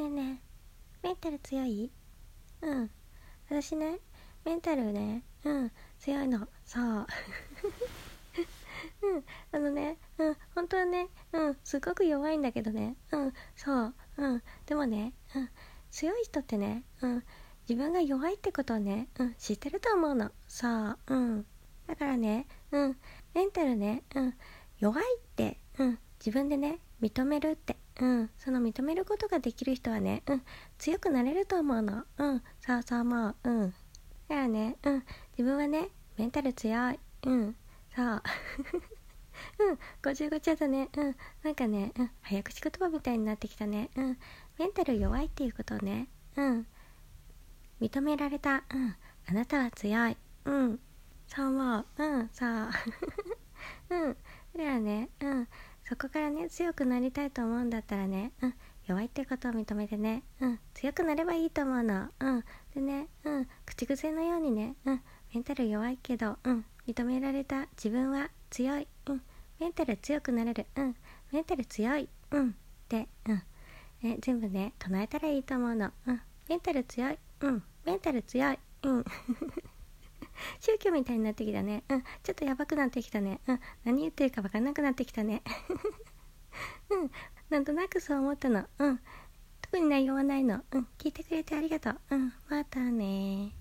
ねえねえメンタル強い？うん。私ねメンタルねうん強いの。そう。うん。あのねうん本当はねうんすっごく弱いんだけどね。うんそう。うん。でもねうん強い人ってねうん自分が弱いってことをねうん知ってると思うの。そう。うん。だからねうんメンタルねうん弱いってうん自分でね認めるって。うんその認めることができる人はねうん強くなれると思うの。うんそうそう思ううんだからね。うん自分はねメンタル強い。うんそう うんごちゃごちゃだね。うんなんかねうん早口言葉みたいになってきたね。うんメンタル弱いっていうことをねうん認められた。うんあなたは強い。うんそう思ううんそう うんだからね。うんそこからね強くなりたいと思うんだったらねうん弱いってことを認めてねうん強くなればいいと思うの。うんでねうん口癖のようにねうんメンタル弱いけどうん認められた自分は強い。うんメンタル強くなれる。うんメンタル強い。うんってうんね、全部ね唱えたらいいと思うの。うんメンタル強い。うんメンタル強い。うん。宗教みたいになってきたね。うん。ちょっとやばくなってきたね。うん。何言ってるか分かんなくなってきたね。うん。なんとなくそう思ったの。うん。特に内容はないの。うん。聞いてくれてありがとう。うん。またね